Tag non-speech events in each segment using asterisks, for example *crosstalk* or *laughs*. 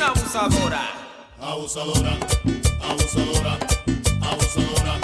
Abusadora, abusadora, abusadora, abusadora,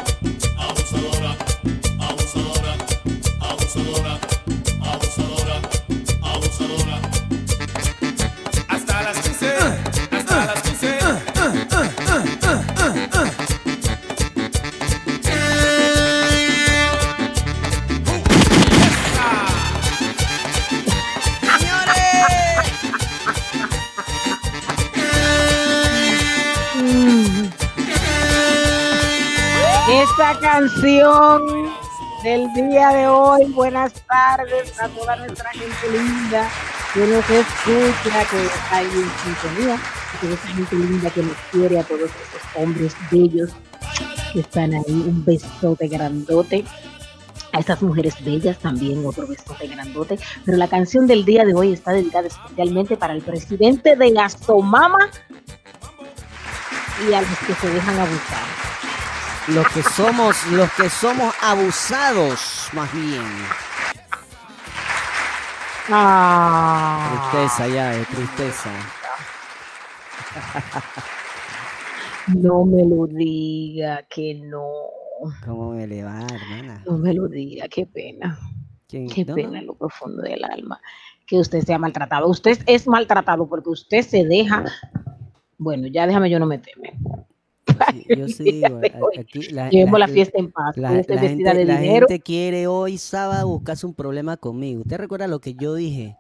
canción del día de hoy. Buenas tardes a toda nuestra gente linda que nos escucha, que está ahí en sintonía, a toda esa gente linda que nos quiere, a todos esos hombres bellos que están ahí. Un besote grandote. A estas mujeres bellas también otro besote grandote. Pero la canción del día de hoy está dedicada especialmente para el presidente de la Somama y a los que se dejan abusar. Los que somos, los que somos abusados, más bien. Ah, Tristeza ya, de tristeza. no me lo diga, que no. ¿Cómo me le va, hermana? No me lo diga, qué pena. ¿Quién? Qué pena en lo profundo del alma que usted sea maltratado. Usted es maltratado porque usted se deja. Bueno, ya déjame yo no meterme. Sí, *laughs* yo sí digo, de hoy. a- aquí la, *laughs* Llevemos la, la- fiesta en paz. la- la gente, de gente quiere hoy sábado buscarse un problema conmigo. ¿Usted recuerda lo que yo dije?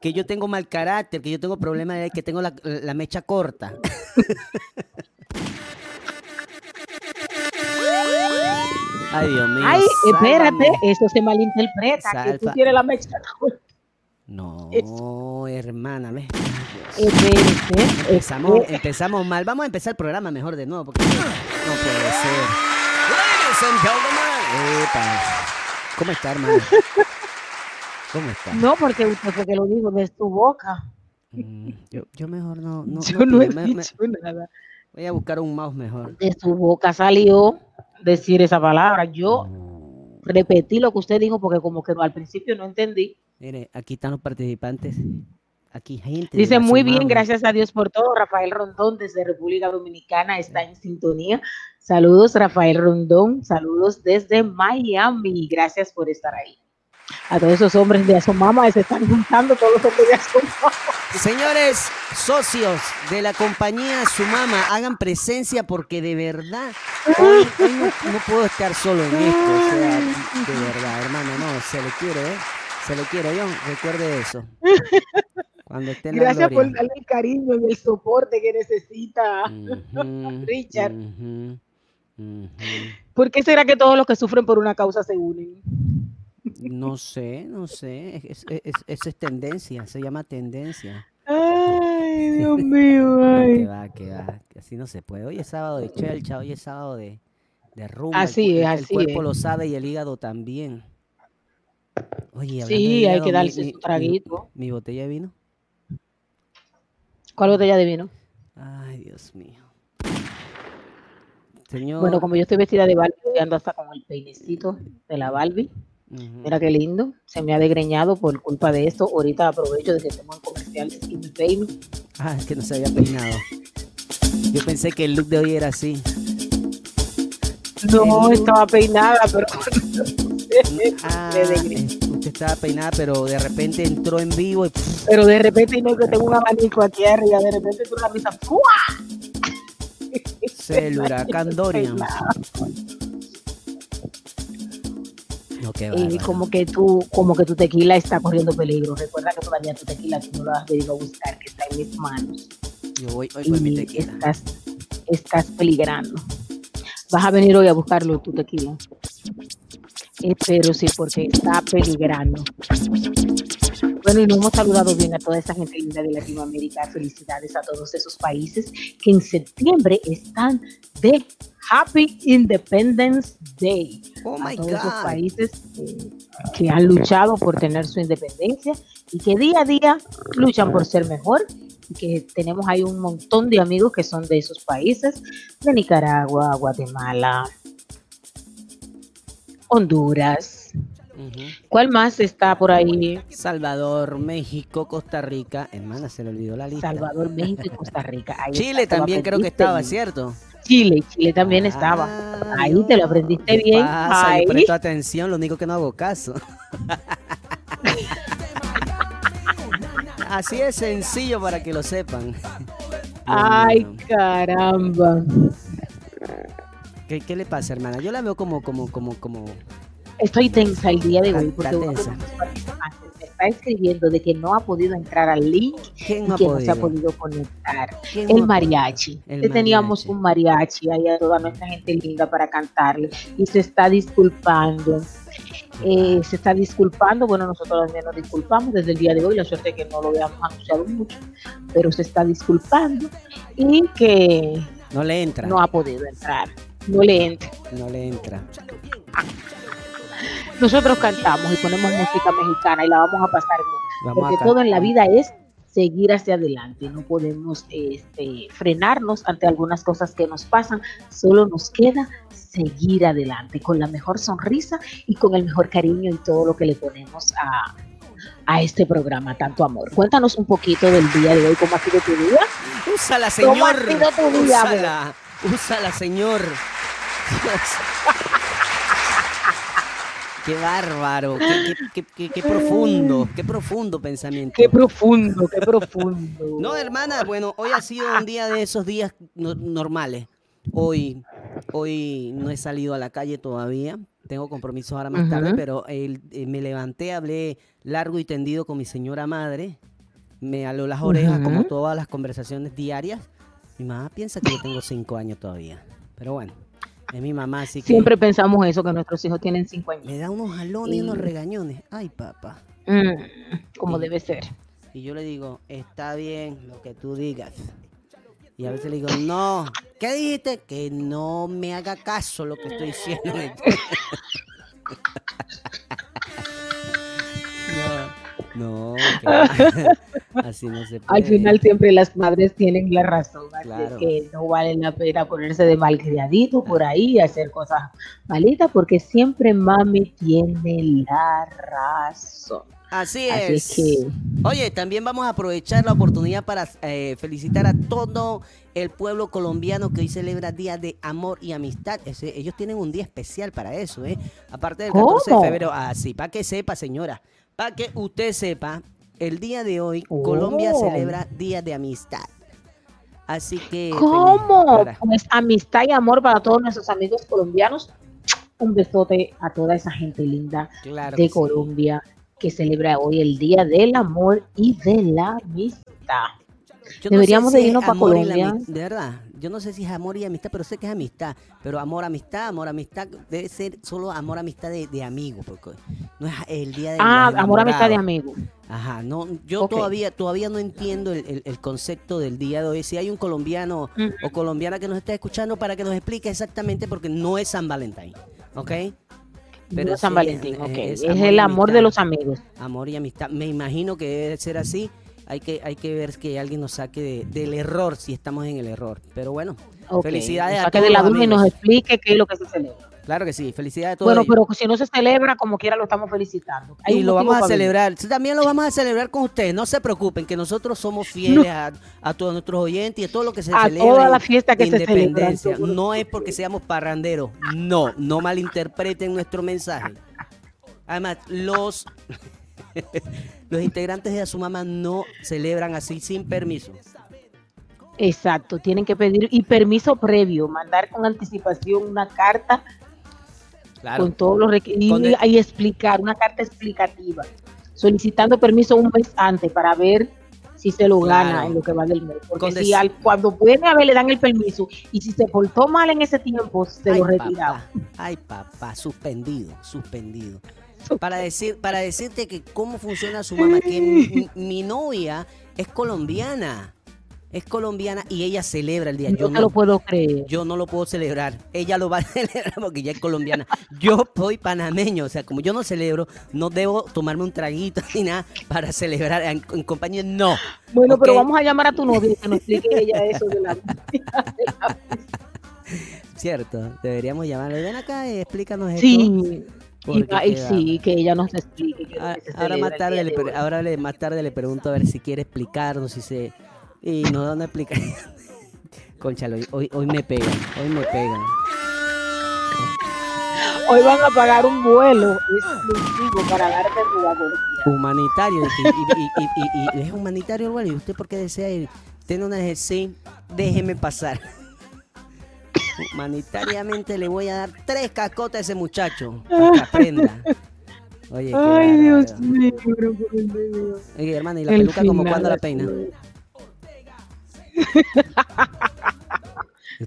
Que yo tengo mal carácter, que yo tengo problemas, que tengo la, mecha corta. *laughs* Ay, Dios mío. Ay, espérate, sálvame. eso se malinterpreta. Que tú tienes la mecha. No, hermana, ve. Espérate, Empezamos, mal. Vamos a empezar el programa mejor de nuevo, porque no puede ser. Ladies and gentlemen. Epa. ¿Cómo está, hermano? ¿Cómo está? No, porque usted fue que lo dijo de tu boca. Mm, yo, yo mejor no. no yo no he me- dicho nada. voy a buscar un mouse mejor. De su boca salió decir esa palabra. Yo repetí lo que usted dijo porque como que al principio no entendí. Mire, aquí están los participantes. Aquí gente. Dice muy bien, gracias a Dios por todo. Rafael Rondón desde República Dominicana está en sintonía. Saludos, Rafael Rondón. Saludos desde Miami. Gracias por estar ahí. A todos esos hombres de Asomama se están juntando, todos los hombres de Asomama. Señores, socios de la compañía Sumama, hagan presencia porque de verdad hoy, hoy no, no puedo estar solo en esto. O sea, de verdad, hermano, no, se le quiere, ¿eh? Se le quiere, John, recuerde eso. *laughs* Cuando esté en la Gracias por darle el cariño y el soporte que necesita. Ujú, *laughs* Richard. ¿Por qué será que todos los que sufren por una causa se unen? No sé, no sé. Es, es- es- eso es tendencia, se llama tendencia. Ay, *laughs* Dios mío, No, que ay. va, que va. Así no se puede. Hoy es sábado de chelcha, hoy es sábado de, de rumba. el Así es, el, así cuerpo es. lo sabe y el hígado también. Oye, Sí, de hay que darse mi- su traguito. Mi, botella de vino. ¿Cuál botella de vino? Ay, Dios mío. Señor. Bueno, como yo estoy vestida de Barbie, ando hasta con el peinecito de la Barbie. Mira qué lindo. Se me ha degreñado por culpa de esto. Ahorita aprovecho de que estamos en comerciales y me peino. Ah, es que no se había peinado. Yo pensé que el look de hoy era así. No estaba peinada, pero *laughs* Ah, usted estaba peinada, pero de repente entró en vivo y Pero de repente no que tengo un abanico aquí arriba, de repente tú la risa, se el huracán *laughs* Dorian. No, qué Y como que tú, como que tu tequila está corriendo peligro. Recuerda que todavía tu tequila tú no lo has venido a buscar, que está en mis manos. Yo voy hoy por mi Y tequila. estás, estás peligrando. Vas a venir hoy a buscarlo tu tequila. Espero sí, porque está peligrando. Bueno, y nos hemos saludado bien a toda esa gente linda de Latinoamérica. Felicidades a todos esos países que en septiembre están de Happy Independence Day. Oh a my todos esos God. países eh, que han luchado por tener su independencia y que día a día luchan por ser mejor. Y que tenemos ahí un montón de amigos que son de esos países, de Nicaragua, Guatemala, Honduras. ¿Cuál más está por ahí? Salvador, México, Costa Rica. Hermana, se le olvidó la lista. Salvador, México y Costa Rica. Ahí Chile está, también creo que estaba. ¿cierto? Chile, Chile también estaba. Ah, Ahí yo- te lo aprendiste ¿Qué bien. pasa? Ahí. Presto atención, lo único que no hago caso. Así es sencillo para que lo sepan. Ay, caramba. ¿Qué, qué le pasa, hermana? Yo la veo como, como, como, como. Estoy tensa el día de hoy porque tensa. me está escribiendo de que no ha podido entrar al link ¿Quién y no que no se ha podido? conectar. ¿Quién no El mariachi. El teníamos un mariachi ahí a toda nuestra gente linda para cantarle y se está disculpando. Eh, se está disculpando, bueno, nosotros también nos disculpamos desde el día de hoy, la suerte es que no lo habíamos anunciado mucho, pero se está disculpando y que No le entra. no ha podido entrar, no le entra. No le entra. Nosotros cantamos y ponemos música mexicana y la vamos a pasar bien. Vamos porque todo en la vida es seguir hacia adelante, no podemos este, frenarnos ante algunas cosas que nos pasan, solo nos queda seguir adelante con la mejor sonrisa y con el mejor cariño y todo lo que le ponemos a, a este programa, tanto amor. Cuéntanos un poquito del día de hoy, cómo ha sido tu día. Úsala, ¿Cómo ha señor. sido tu día, Úsala. Señor. Qué bárbaro. Qué, qué- qué- qué- profundo. Qué profundo pensamiento. Qué profundo, qué profundo. No, hermana, bueno, hoy ha sido un día de esos días no- normales. Hoy, hoy no he salido a la calle todavía. Tengo compromisos ahora más tarde, pero eh, me levanté, hablé largo y tendido con mi señora madre. Me aló las orejas como todas las conversaciones diarias. Mi mamá piensa que yo tengo cinco años todavía. Pero bueno, es mi mamá, así que Siempre pensamos eso, que nuestros hijos tienen cinco años. me da unos jalones y unos regañones. Ay, papá. Mm, como debe ser. Y yo le digo, está bien lo que tú digas. Y a veces le digo, no, ¿qué dijiste? Que no me haga caso lo que estoy diciendo. *laughs* *laughs* no, no, que- *laughs* así no se puede. Al final siempre las madres tienen la razón, así Claro. que no vale la pena ponerse de malcriadito por ahí y hacer cosas malitas porque siempre mami tiene la razón. Así Así es. es que Oye, también vamos a aprovechar la oportunidad para eh, felicitar a todo el pueblo colombiano que hoy celebra Día de Amor y Amistad. Ese- ellos tienen un día especial para eso, ¿eh? Aparte del 14 de ¿Cómo? febrero. Así, para que sepa, señora. Para que usted sepa, el día de hoy Colombia Oh. celebra Día de Amistad. Así que... ¿Cómo? para- Pues amistad y amor para todos nuestros amigos colombianos. Un besote a toda esa gente linda Claro de que sí. Colombia que celebra hoy el Día del Amor y de la Amistad. Yo no Deberíamos sé si irnos pa' amor y la Colombia. de verdad, yo no sé si es amor y amistad, pero sé que es amistad. Pero amor, amistad, amor, amistad, debe ser solo amor, amistad de, de amigos, porque no es el día de Ah, amor, amistad de amigos. Ajá, no, yo todavía, todavía no entiendo el, el- el concepto del día de hoy. Si hay un colombiano o colombiana que nos está escuchando para que nos explique exactamente, porque no es San Valentín, ¿ok? No es San sí, Valentín, eh, ok. es Es, amor el amor de los amigos. Amor y amistad. Me imagino que debe ser así. Hay que, hay que ver que alguien nos saque de- del error si estamos en el error. Pero bueno, felicidades o a todos de la duda y nos explique qué es lo que se celebra. Claro que sí, felicidades a todos. Bueno, ellos. pero si no se celebra, como quiera lo estamos felicitando. Hay y lo vamos a venir. celebrar. También lo vamos a celebrar con ustedes. No se preocupen, que nosotros somos fieles a, a todos nuestros oyentes y a todo lo que se A celebra. toda en la fiesta que se celebra, independencia. No es porque seamos parranderos. No, no malinterpreten nuestro mensaje. Además, los, *laughs* los integrantes de Azumama no celebran así sin permiso. Exacto, tienen que pedir y permiso previo, mandar con anticipación una carta Claro. con todos los requisitos y, explicar, una carta explicativa, solicitando permiso un mes antes para ver si se lo Claro. gana en lo que va del mes. Porque Con si al, cuando pueden a ver le dan el permiso y si se portó mal en ese tiempo, se Ay, lo retiraba. papá, ay, papá, suspendido, suspendido. Para decir, para decirte que cómo funciona su mamá, que mi, mi novia es colombiana, es colombiana y ella celebra el día. Yo no, lo puedo creer. yo no lo puedo celebrar. Ella lo va a *laughs* celebrar porque ella es colombiana. Yo soy panameño, o sea, como yo no celebro, no debo tomarme un traguito *laughs* ni nada para celebrar en, en compañía. No. Bueno, pero vamos a llamar a tu novia que nos explique ella eso de la... Cierto, deberíamos llamarle. Ven acá y explícanos esto. Sí, y, sí, que ella nos explique. que se Ahora más tarde, le, ahora le- más tarde le pregunto a ver si quiere explicarnos, si se... Y nos da una explicación. *laughs* Conchalo, hoy- hoy, me pegan, hoy me pegan. Hoy van a pagar un vuelo exclusivo para darte jugador. Humanitario, y, y- y- y- y- y es humanitario el vuelo, ¿y usted por qué desea ir? Tiene una sí, déjeme pasar. Humanitariamente le voy a dar tres cascotas a ese muchacho para que aprenda. Oye, Ay, Dios mío. Oye, hermano, ¿y la El peluca como la peina? todo.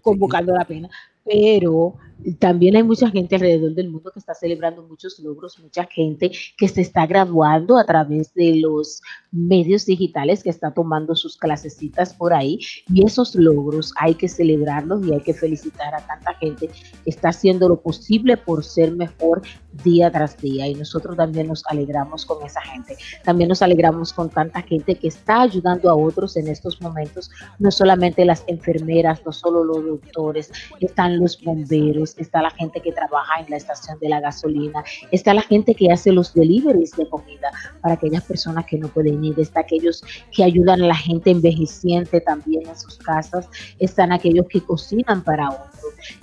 convocando la pena. Pero también hay mucha gente alrededor del mundo que está celebrando muchos logros, mucha gente que se está graduando a través de los medios digitales, que está tomando sus clasecitas por ahí. Y esos logros hay que celebrarlos y hay que felicitar a tanta gente que está haciendo lo posible por ser mejor día tras día. Y nosotros también nos alegramos con esa gente. También nos alegramos con tanta gente que está ayudando a otros en estos momentos no solamente las enfermeras, no solo los doctores, están los bomberos, está la gente que trabaja en la estación de la gasolina, está la gente que hace los deliveries de comida para aquellas personas que no pueden ir, está aquellos que ayudan a la gente envejeciente también en sus casas, están aquellos que cocinan para otros.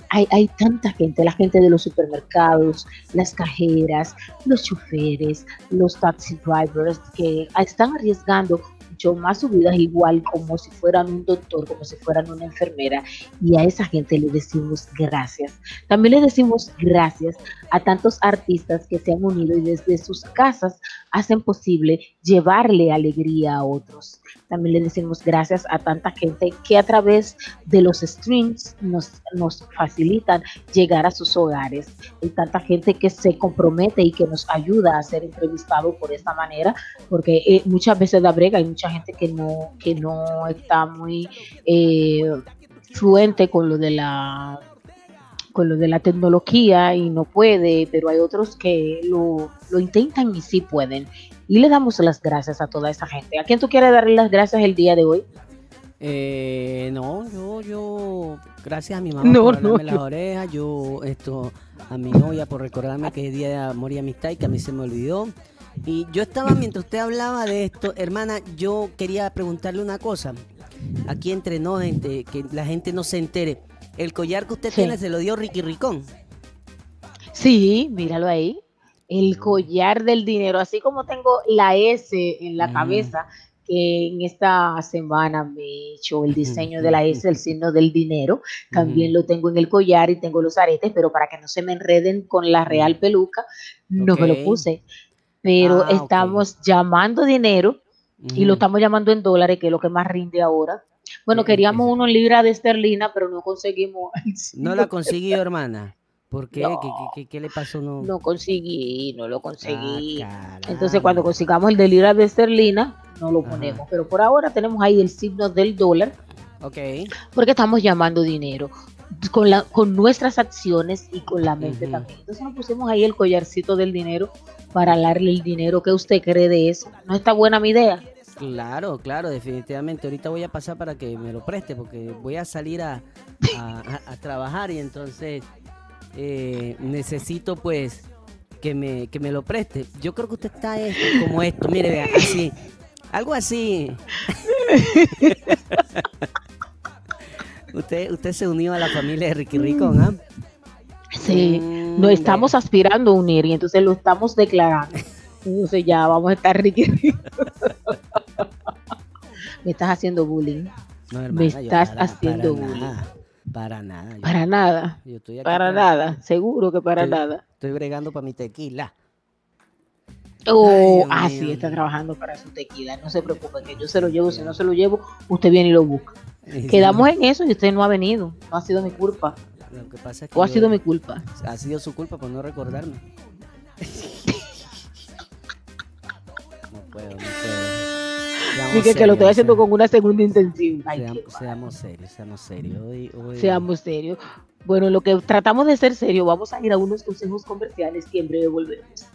Hay, hay tanta gente, la gente de los supermercados, las cajeras, los choferes, los taxi drivers que están arriesgando mucho más su vida igual como si fueran un doctor, como si fueran una enfermera y a esa gente le decimos gracias. También le decimos gracias a tantos artistas que se han unido y desde sus casas hacen posible llevarle alegría a otros. También le decimos gracias a tanta gente que a través de los streams nos, nos facilitan llegar a sus hogares. Hay tanta gente que se compromete y que nos ayuda a ser entrevistados por esta manera, porque eh, muchas veces da brega, hay mucha gente que no, que no está muy eh, fluente con lo de la con lo de la tecnología y no puede, pero hay otros que lo, lo intentan y sí pueden. Y le damos las gracias a toda esa gente. ¿A quién tú quieres darle las gracias el día de hoy? Eh, no, yo, yo, gracias a mi mamá No, por no, las yo- orejas, yo, esto, a mi novia por recordarme que es día de amor y amistad y que a mí se me olvidó. Y yo estaba, mientras usted hablaba de esto, hermana, yo quería preguntarle una cosa. Aquí entre nos, gente, que la gente no se entere. El collar que usted Sí. tiene se lo dio Ricky Ricón. Sí, míralo ahí. El collar del dinero, así como tengo la S en la Mm. cabeza, que en esta semana me he hecho el diseño de la S, el signo del dinero, también lo tengo en el collar y tengo los aretes, pero para que no se me enreden con la real peluca, no me lo puse. Pero Ah, estamos llamando dinero y lo estamos llamando en dólares, que es lo que más rinde ahora. Bueno, Eh, queríamos eh. uno en libra de esterlina, pero no conseguimos. *laughs* No la consiguió, hermana. ¿Por qué? No. ¿Qué, qué- qué- qué le pasó? No. No conseguí, no lo conseguí. Ah, Entonces, cuando consigamos el de libra de esterlina, no lo Ajá. ponemos. Pero por ahora tenemos ahí el signo del dólar, Ok. porque estamos llamando dinero con, la, con nuestras acciones y con la mente también. Entonces, nos pusimos ahí el collarcito del dinero para darle el dinero. ¿Qué usted cree de eso? ¿No está buena mi idea? Claro, claro, definitivamente. Ahorita voy a pasar para que me lo preste porque voy a salir a, a- a- a trabajar y entonces eh, necesito pues que me, que me lo preste. Yo creo que usted está eh, como esto, mire, vea, así, algo así. *laughs* usted, usted se unió a la familia de Ricky Ricón, ¿ah? Sí, Mm, nos estamos aspirando a unir y entonces lo estamos declarando. Entonces ya vamos a estar Ricky Rico. Me estás haciendo bullying. No, Me hermana, yo estás para- haciendo para bullying. nada, para nada. yo- Para nada, yo estoy aquí para nada, seguro que para Estoy- nada. Estoy bregando para mi tequila. Oh, Dios ah, está trabajando para su tequila. No se preocupe, que yo se lo llevo. Si no se lo llevo, usted viene y lo busca. Quedamos en eso y usted no ha venido. No ha sido mi culpa. Lo que pasa es que O ha sido mi culpa. ha sido su culpa por no recordarme. *laughs* no puedo, no Así que, que lo estoy serios, haciendo con una segunda intención. Ay, seamos serios, seamos serios. Hoy, hoy- Seamos serios. Bueno, lo que tratamos de ser serio, vamos a ir a unos consejos comerciales y en breve volvemos.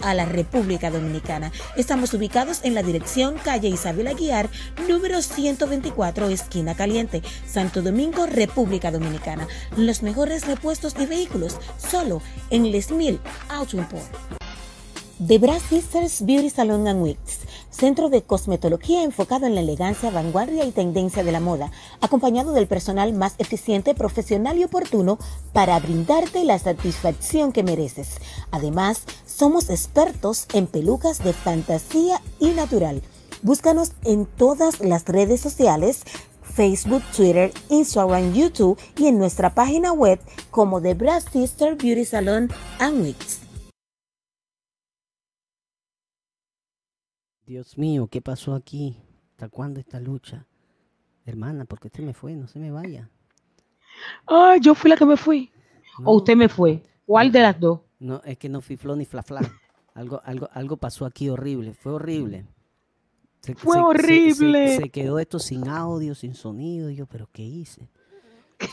a la República Dominicana. Estamos ubicados en la dirección calle Isabel Aguiar, número 124, esquina caliente, Santo Domingo, República Dominicana. Los mejores repuestos de vehículos solo en Les Mil Auto Import. The Brass Sisters Beauty Salon and Wigs, centro de cosmetología enfocado en la elegancia, vanguardia y tendencia de la moda, acompañado del personal más eficiente, profesional y oportuno para brindarte la satisfacción que mereces. Además, somos expertos en pelucas de fantasía y natural. Búscanos en todas las redes sociales, Facebook, Twitter, Instagram, YouTube y en nuestra página web como The Brass Sister Beauty Salon and Wigs. Dios mío, ¿qué pasó aquí? ¿Hasta cuándo esta lucha? Hermana, ¿por qué usted me fue? No se me vaya. Ay, yo fui la que me fui. No, O usted me fue. ¿Cuál de las dos? No, es que no fui ni fla fla. Algo, algo, algo pasó aquí horrible. Fue horrible. Se- Fue se- horrible. Se, se quedó esto sin audio, sin sonido. Y yo, ¿pero qué hice?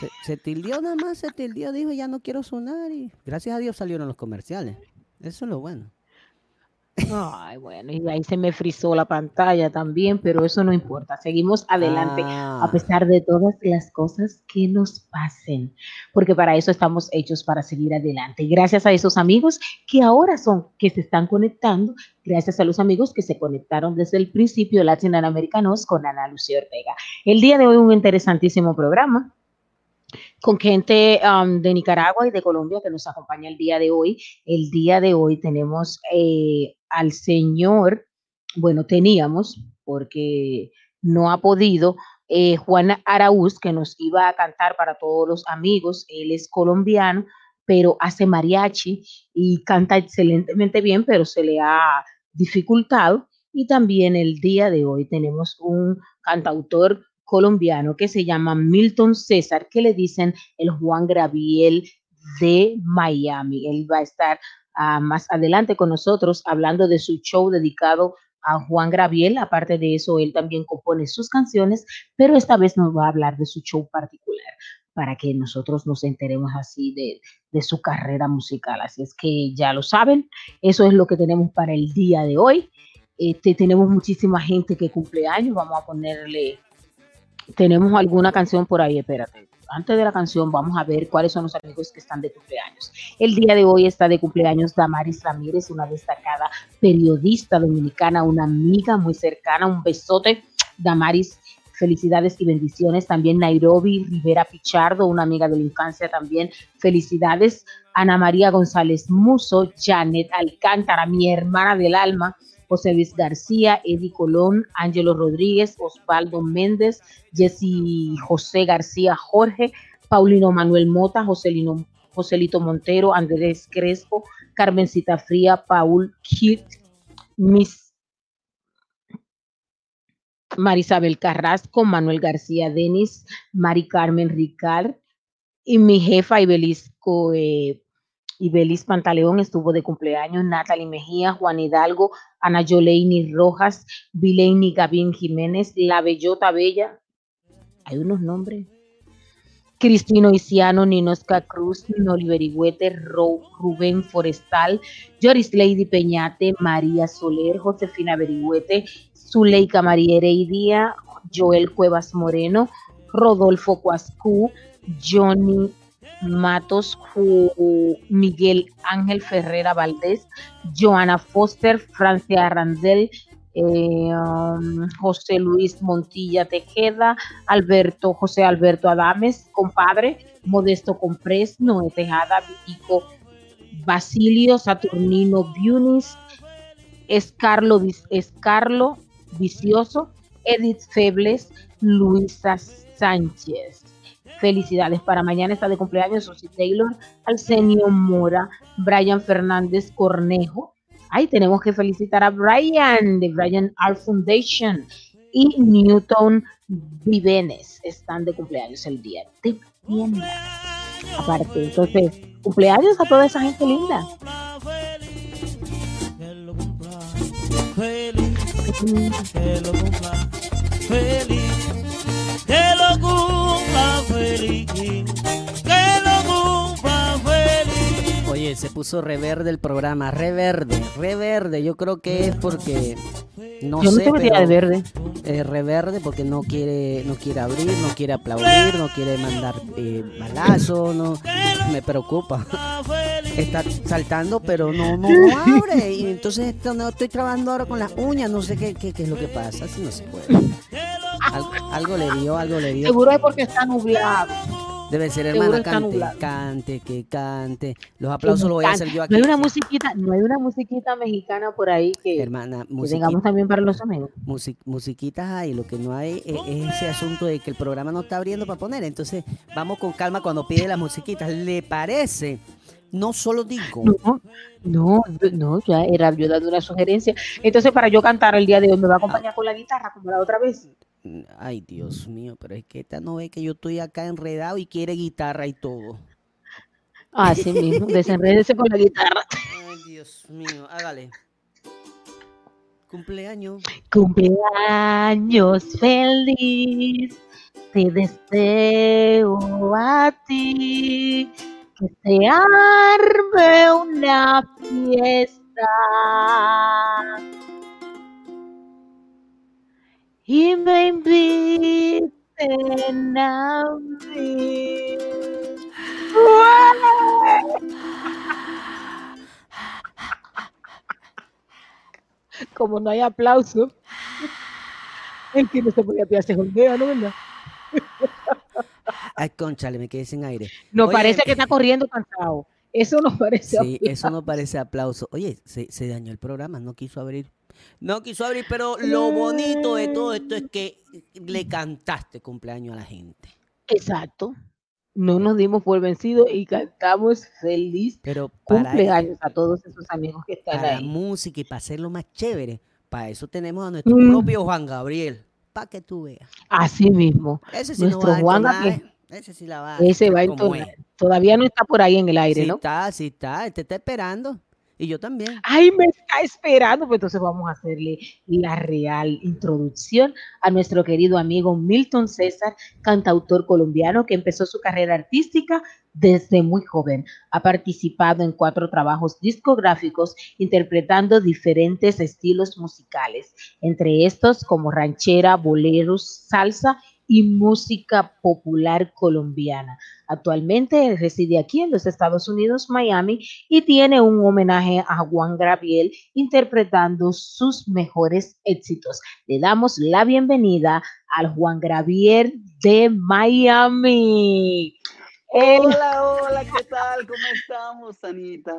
Se, se tildió nada más, se tildió, dijo, ya no quiero sonar. Y gracias a Dios salieron los comerciales. Eso es lo bueno. Ay, bueno, y ahí se me frizó la pantalla también, pero eso no importa. Seguimos adelante Ah, a pesar de todas las cosas que nos pasen, porque para eso estamos hechos, para seguir adelante. Gracias a esos amigos que ahora son, que se están conectando, gracias a los amigos que se conectaron desde el principio Latinoamericanos con Ana Lucía Ortega. El día de hoy un interesantísimo programa con gente um, de Nicaragua y de Colombia que nos acompaña el día de hoy. El día de hoy tenemos eh, al señor, bueno, teníamos, porque no ha podido, eh, Juan Araúz, que nos iba a cantar para todos los amigos. Él es colombiano, pero hace mariachi y canta excelentemente bien, pero se le ha dificultado. Y también el día de hoy tenemos un cantautor colombiano que se llama Milton César, que le dicen el Juan Graviel de Miami. Él va a estar más adelante con nosotros hablando de su show dedicado a Juan Graviel. Aparte de eso, él también compone sus canciones, pero esta vez nos va a hablar de su show particular para que nosotros nos enteremos así de, de su carrera musical. Así es que ya lo saben, eso es lo que tenemos para el día de hoy. Este, tenemos muchísima gente que cumple años, vamos a ponerle tenemos alguna canción por ahí, espérate. Antes de la canción, vamos a ver cuáles son los amigos que están de cumpleaños. El día de hoy está de cumpleaños Damaris Ramírez, una destacada periodista dominicana, una amiga muy cercana. Un besote, Damaris. Felicidades y bendiciones. También Nairobi Rivera Pichardo, una amiga de la infancia también. Felicidades. Ana María González Muso, Janet Alcántara, mi hermana del alma. José Luis García, Eddie Colón, Ángelo Rodríguez, Osvaldo Méndez, Jessy José García Jorge, Paulino Manuel Mota, Joselito Montero, Andrés Crespo, Carmencita Fría, Paul Kirt, Miss Marisabel Carrasco, Manuel García Denis, Mari Carmen Ricard y mi jefa Ibelis, Co- eh, Ibelis Pantaleón estuvo de cumpleaños, Natalie Mejía, Juan Hidalgo, Ana Yoleini Rojas, Vileini Gavín Jiménez, La Bellota Bella, hay unos nombres. Cristino Isiano, Ninosca Cruz, Nino Oliverigüete, Rubén Forestal, Joris Lady Peñate, María Soler, Josefina Berigüete, Zuleika María Heredia, Joel Cuevas Moreno, Rodolfo Cuascú, Johnny Matos, Miguel Ángel Ferrera Valdés, Joana Foster, Francia Randel, eh, um, José Luis Montilla Tejeda, Alberto, José Alberto Adames, compadre, Modesto Comprés, Noé Tejada, Vitico Basilio, Saturnino Bunis, Escarlo Vicioso, Edith Febles, Luisa Sánchez. Felicidades para mañana está de cumpleaños Susi Taylor, Arsenio Mora, Brian Fernández Cornejo. Ahí tenemos que felicitar a Brian de Brian Art Foundation y Newton Vivenes. Están de cumpleaños el día de mañana. Aparte, entonces, cumpleaños a toda esa gente linda. Feliz, que lo cumpla feliz, que Oye, se puso reverde el programa, reverde, reverde. Yo creo que es porque no Yo no sé, tengo idea de pero verde. eh, reverde porque no quiere, no quiere abrir, no quiere aplaudir, no quiere mandar eh, balazo, no me preocupa. Está saltando, pero no, no, no abre. Y entonces esto, no, estoy trabajando ahora con las uñas, no sé qué, qué, qué es lo que pasa, así no se puede. Algo, algo le dio, algo le dio. Seguro es porque está nublado. Debe ser hermana, cante, cante, que cante. Los aplausos los voy a hacer yo aquí. No hay una musiquita, no hay una musiquita mexicana por ahí que, Hermana, que tengamos también para los amigos. music- musiquitas hay, lo que no hay es, es ese asunto de que el programa no está abriendo para poner. Entonces, vamos con calma cuando pide las musiquitas. ¿Le parece? No solo digo. No, no, no, ya era yo dando una sugerencia. Entonces, para yo cantar el día de hoy, ¿me va a acompañar con la guitarra como la otra vez? Ay, Dios mío, pero es que esta no ve que yo estoy acá enredado y quiere guitarra y todo. Así mismo, desenrédese con la guitarra. Ay, Dios mío, hágale. Cumpleaños. Cumpleaños feliz, te deseo a ti que se arme una fiesta y me inviten a mí. Como no hay aplauso, el que no se podía pillar se jondea, ¿no verdad? Ay, conchale, me quedé sin aire. Nos Oye, parece que está corriendo cansado. Eso nos parece. Sí, eso no parece aplauso. Oye, se, se dañó el programa, no quiso abrir. No quiso abrir, pero lo bonito de todo esto es que le cantaste cumpleaños a la gente. Exacto. No nos dimos por vencidos y cantamos feliz Pero para, cumpleaños a todos esos amigos que están para ahí. música y para hacerlo más chévere, para eso tenemos a nuestro Mm. propio Juan Gabriel. Para que tú veas. Así mismo. Ese sí Nuestro no entonar, que- ¿eh? Ese sí la va Ese va a entonar. Todavía no está por ahí en el aire, Sí ¿no? está, sí está. Este está esperando. Y yo también. Ay, me está esperando. Pues entonces vamos a hacerle la real introducción a nuestro querido amigo Milton César, cantautor colombiano que empezó su carrera artística desde muy joven. Ha participado en cuatro trabajos discográficos interpretando diferentes estilos musicales, entre estos como ranchera, boleros, salsa y música popular colombiana. Actualmente reside aquí en los Estados Unidos, Miami, y tiene un homenaje a Juan Gabriel interpretando sus mejores éxitos. Le damos la bienvenida al Juan Gabriel de Miami. Hola, hola, ¿qué tal? ¿Cómo estamos, Anita?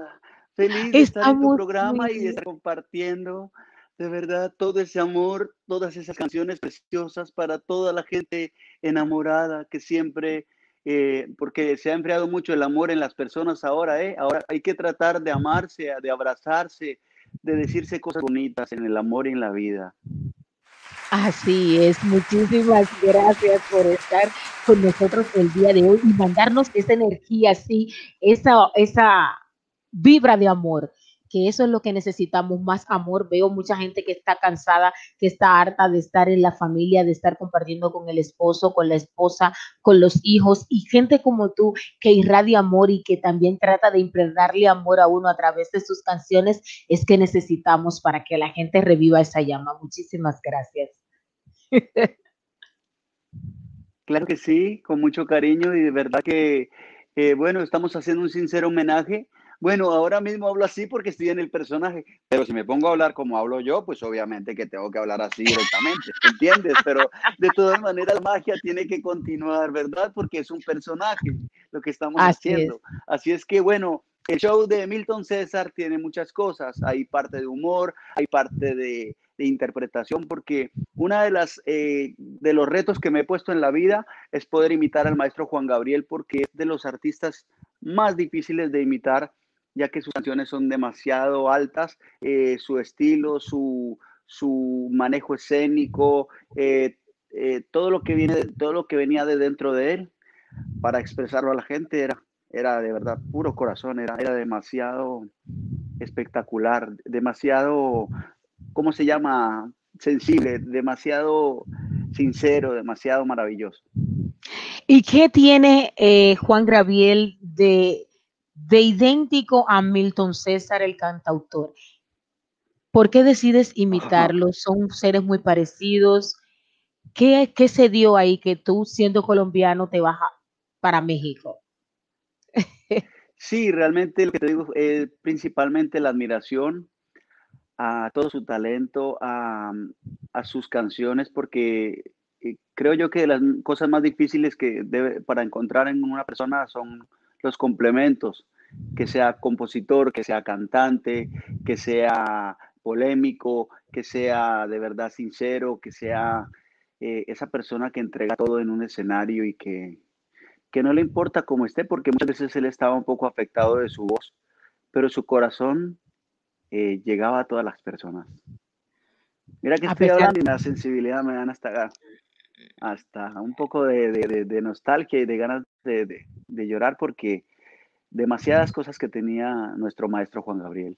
Feliz de estar en tu programa y de estar compartiendo de verdad todo ese amor, todas esas canciones preciosas para toda la gente enamorada que siempre, eh, porque se ha enfriado mucho el amor en las personas ahora, ¿eh? Ahora hay que tratar de amarse, de abrazarse, de decirse cosas bonitas en el amor y en la vida. Así es, muchísimas gracias por estar con nosotros el día de hoy y mandarnos esa energía así, esa, esa vibra de amor, que eso es lo que necesitamos, más amor. Veo mucha gente que está cansada, que está harta de estar en la familia, de estar compartiendo con el esposo, con la esposa, con los hijos y gente como tú que irradia amor y que también trata de impregnarle amor a uno a través de sus canciones, es que necesitamos para que la gente reviva esa llama. Muchísimas gracias. Claro que sí, con mucho cariño y de verdad que, eh, bueno, estamos haciendo un sincero homenaje. Bueno, ahora mismo hablo así porque estoy en el personaje, pero si me pongo a hablar como hablo yo, pues obviamente que tengo que hablar así directamente, ¿entiendes? Pero de todas maneras la magia tiene que continuar, ¿verdad? Porque es un personaje lo que estamos Así haciendo. Así es que, bueno, el show de Milton César tiene muchas cosas. Hay parte de humor, hay parte de, de interpretación, porque una de las eh, de los retos que me he puesto en la vida es poder imitar al maestro Juan Gabriel, porque es de los artistas más difíciles de imitar, ya que sus canciones son demasiado altas, eh, su estilo, su, su manejo escénico, eh, eh, todo lo que viene, todo lo que venía de dentro de él para expresarlo a la gente era, era de verdad puro corazón, era, era demasiado espectacular, demasiado, ¿cómo se llama? Sensible, demasiado sincero, demasiado maravilloso. ¿Y qué tiene Juan Gabriel de, de idéntico a Milton César, el cantautor? ¿Por qué decides imitarlo? Son seres muy parecidos. ¿Qué, qué se dio ahí que tú, siendo colombiano, te vas para México? Sí, realmente lo que te digo es principalmente la admiración a todo su talento, a, a sus canciones, porque eh, creo yo que las cosas más difíciles que debe, para encontrar en una persona son los complementos, que sea compositor, que sea cantante, que sea polémico, que sea de verdad sincero, que sea eh, esa persona que entrega todo en un escenario y que, que no le importa cómo esté, porque muchas veces él estaba un poco afectado de su voz, pero su corazón eh, llegaba a todas las personas. Mira que A estoy pesar hablando y la sensibilidad me dan hasta, hasta un poco de, de- de- de nostalgia y de ganas de, de- de llorar porque demasiadas cosas que tenía nuestro maestro Juan Gabriel.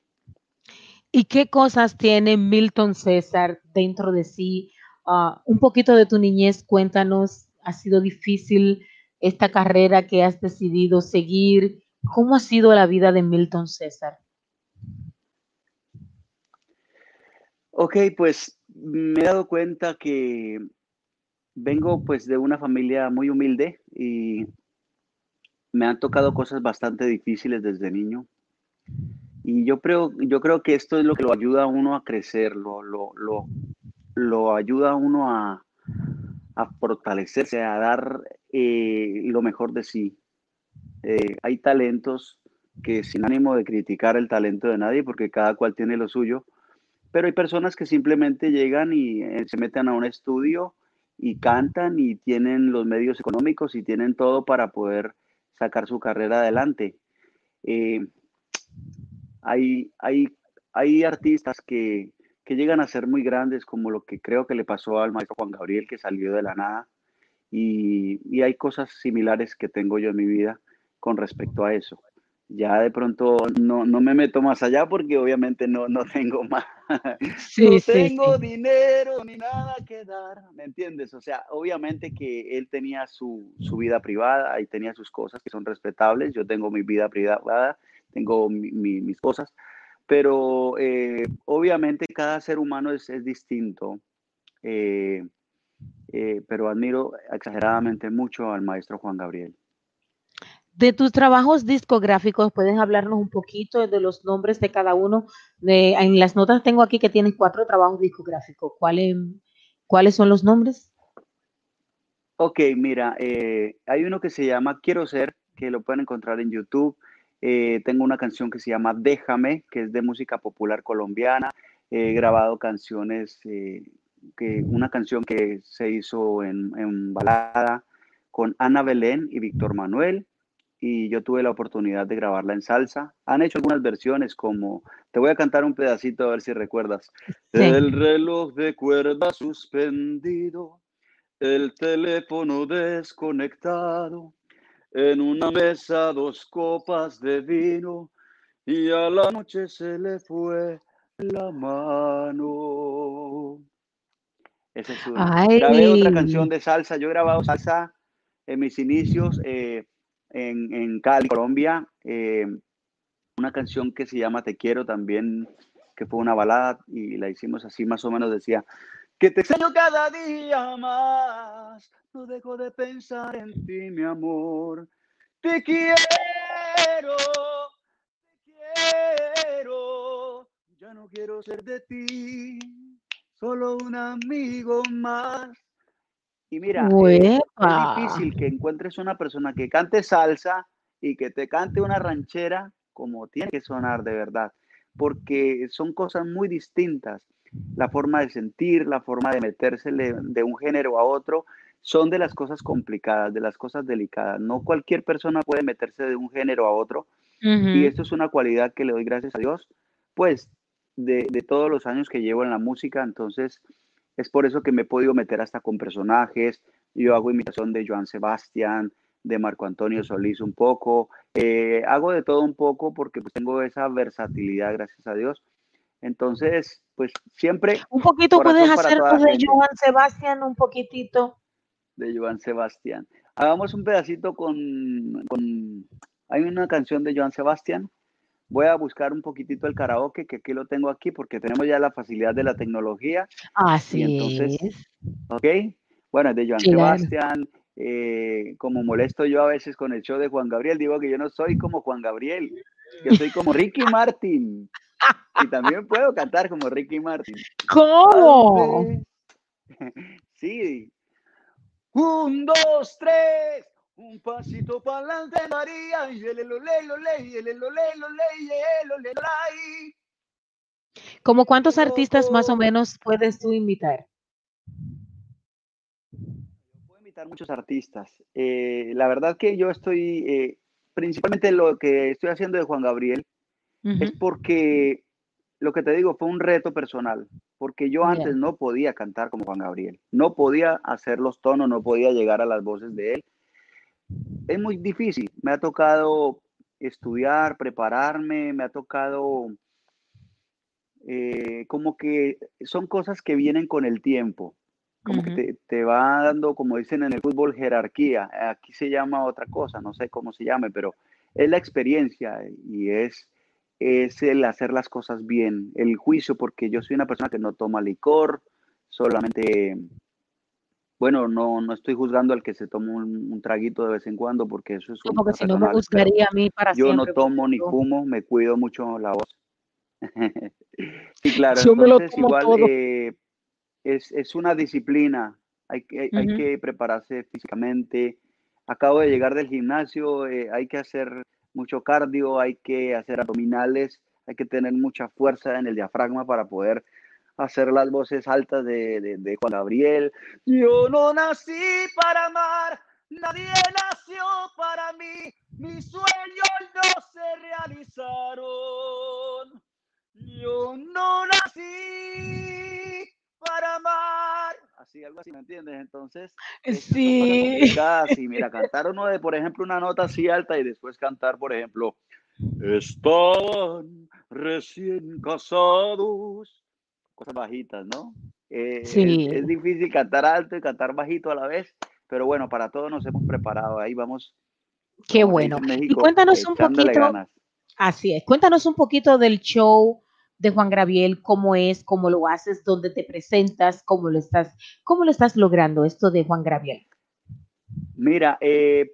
¿Y qué cosas tiene Milton César dentro de sí? Ah, un poquito de tu niñez, cuéntanos, ¿ha sido difícil esta carrera que has decidido seguir? ¿Cómo ha sido la vida de Milton César? Ok, pues me he dado cuenta que vengo pues de una familia muy humilde y me han tocado cosas bastante difíciles desde niño. Y yo creo, yo creo que esto es lo que lo ayuda a uno a crecer, lo, lo, lo, lo ayuda a uno a, a fortalecerse, a dar eh, lo mejor de sí. Eh, hay talentos que sin ánimo de criticar el talento de nadie, porque cada cual tiene lo suyo, pero hay personas que simplemente llegan y eh, se meten a un estudio y cantan y tienen los medios económicos y tienen todo para poder sacar su carrera adelante. Eh, hay, hay, hay artistas que, que llegan a ser muy grandes, como lo que creo que le pasó al maestro Juan Gabriel, que salió de la nada. Y, y hay cosas similares que tengo yo en mi vida con respecto a eso. Ya de pronto no, no me meto más allá porque obviamente no, no tengo más. *laughs* Sí, no sí, tengo sí. dinero ni nada que dar, ¿me entiendes? O sea, obviamente que él tenía su, su vida privada y tenía sus cosas que son respetables. Yo tengo mi vida privada, tengo mi- mi- mis cosas, pero eh, obviamente cada ser humano es, es distinto. eh, eh, pero admiro exageradamente mucho al maestro Juan Gabriel. De tus trabajos discográficos, ¿puedes hablarnos un poquito de los nombres de cada uno? De- en las notas tengo aquí que tienes cuatro trabajos discográficos. ¿Cuáles, cuáles son los nombres? Ok, mira, eh, hay uno que se llama Quiero Ser, que lo pueden encontrar en YouTube. Eh, tengo una canción que se llama Déjame, que es de música popular colombiana. He grabado canciones, eh, que, una canción que se hizo en, en balada con Ana Belén y Víctor Manuel. Y yo tuve la oportunidad de grabarla en salsa. Han hecho algunas versiones como, te voy a cantar un pedacito a ver si recuerdas. Sí. El reloj de cuerda suspendido, el teléfono desconectado, en una mesa dos copas de vino y a la noche se le fue la mano. Esa es una. Grabé otra canción de salsa. Yo he grabado salsa en mis inicios eh, en, en Cali, Colombia. eh, una canción que se llama Te quiero también, que fue una balada y la hicimos así más o menos. Decía que te extraño cada día más. No dejo de pensar en ti, mi amor. Te quiero, te quiero. Ya no quiero ser de ti, solo un amigo más. Y mira, eh, es difícil que encuentres una persona que cante salsa y que te cante una ranchera como tiene que sonar de verdad, porque son cosas muy distintas. La forma de sentir, la forma de meterse de un género a otro, son de las cosas complicadas, de las cosas delicadas. No cualquier persona puede meterse de un género a otro y esto es una cualidad que le doy gracias a Dios, pues de, de todos los años que llevo en la música, entonces es por eso que me he podido meter hasta con personajes. Yo hago imitación de Joan Sebastián, de Marco Antonio Solís un poco. eh, hago de todo un poco porque pues, tengo esa versatilidad, gracias a Dios. Entonces, pues siempre Un poquito puedes toda la de. Joan Sebastián, un poquitito. de Joan Sebastián. Hagamos un pedacito con, con... Hay una canción de Joan Sebastián. Voy a buscar un poquitito el karaoke, que aquí lo tengo aquí, porque tenemos ya la facilidad de la tecnología. Así entonces, es. ¿Ok? Bueno, es de Joan Claro. Sebastián. eh, como molesto yo a veces con el show de Juan Gabriel, digo que yo no soy como Juan Gabriel, yo soy como Ricky Martin. Y también puedo cantar como Ricky Martin. ¿Cómo? *laughs* Sí. Un, dos, tres. Un pasito para adelante, María. ¿Como cuántos artistas más o menos puedes tú invitar? Puedo invitar muchos artistas. Eh, la verdad que yo estoy, eh, principalmente lo que estoy haciendo de Juan Gabriel es porque, lo que te digo, fue un reto personal, porque yo antes no podía cantar como Juan Gabriel, no podía hacer los tonos, no podía llegar a las voces de él. Es muy difícil, me ha tocado estudiar, prepararme, me ha tocado eh, como que son cosas que vienen con el tiempo, como que te, te va dando, como dicen en el fútbol, jerarquía. Aquí se llama otra cosa, no sé cómo se llame, pero es la experiencia y es, es el hacer las cosas bien, el juicio, porque yo soy una persona que no toma licor, solamente, bueno, no, no estoy juzgando al que se toma un, un traguito de vez en cuando, porque eso es Sí, un porque si no me gustaría a mí para yo no siempre. tomo ni yo- fumo, me cuido mucho la voz. *laughs* Sí, claro, Yo entonces igual eh, es, es una disciplina, hay que, hay que prepararse físicamente. Acabo de llegar del gimnasio, eh, hay que hacer mucho cardio, hay que hacer abdominales, hay que tener mucha fuerza en el diafragma para poder hacer las voces altas de, de, de Juan Gabriel. Yo no nací para amar, nadie nació para mí, mis sueños no se realizaron. Yo no nací para amar. Así, algo así, ¿me entiendes? Entonces, cosas Sí. Y mira, *laughs* cantar uno de, por ejemplo, una nota así alta y después cantar, por ejemplo, estaban recién casados. Cosas bajitas, ¿no? Eh, Sí. es, difícil cantar alto y cantar bajito a la vez, pero bueno, para todo nos hemos preparado. Ahí vamos, Qué bueno. Y cuéntanos un poquito, ganas. así es, cuéntanos un poquito del show de Juan Gabriel, cómo es, cómo lo haces, dónde te presentas, cómo lo estás, cómo lo estás logrando esto de Juan Gabriel. Mira, eh,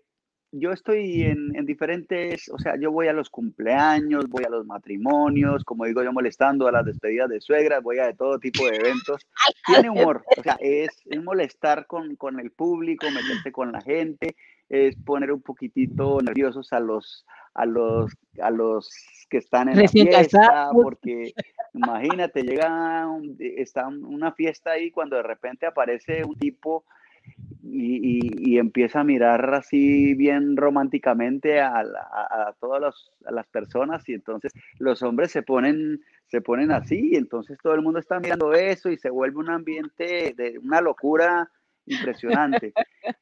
yo estoy en, en diferentes, o sea, yo voy a los cumpleaños, voy a los matrimonios, como digo yo, molestando a las despedidas de suegras, voy a de todo tipo de eventos. Tiene humor, o sea, es, es molestar con, con el público, meterte con la gente, es poner un poquitito nerviosos a los, a los, a los que están en la fiesta, porque imagínate, llega, un- está una fiesta ahí cuando de repente aparece un tipo y, empieza a mirar así bien románticamente a, todas las personas y entonces los hombres se ponen, se ponen así y entonces todo el mundo está mirando eso y se vuelve un ambiente de una locura impresionante.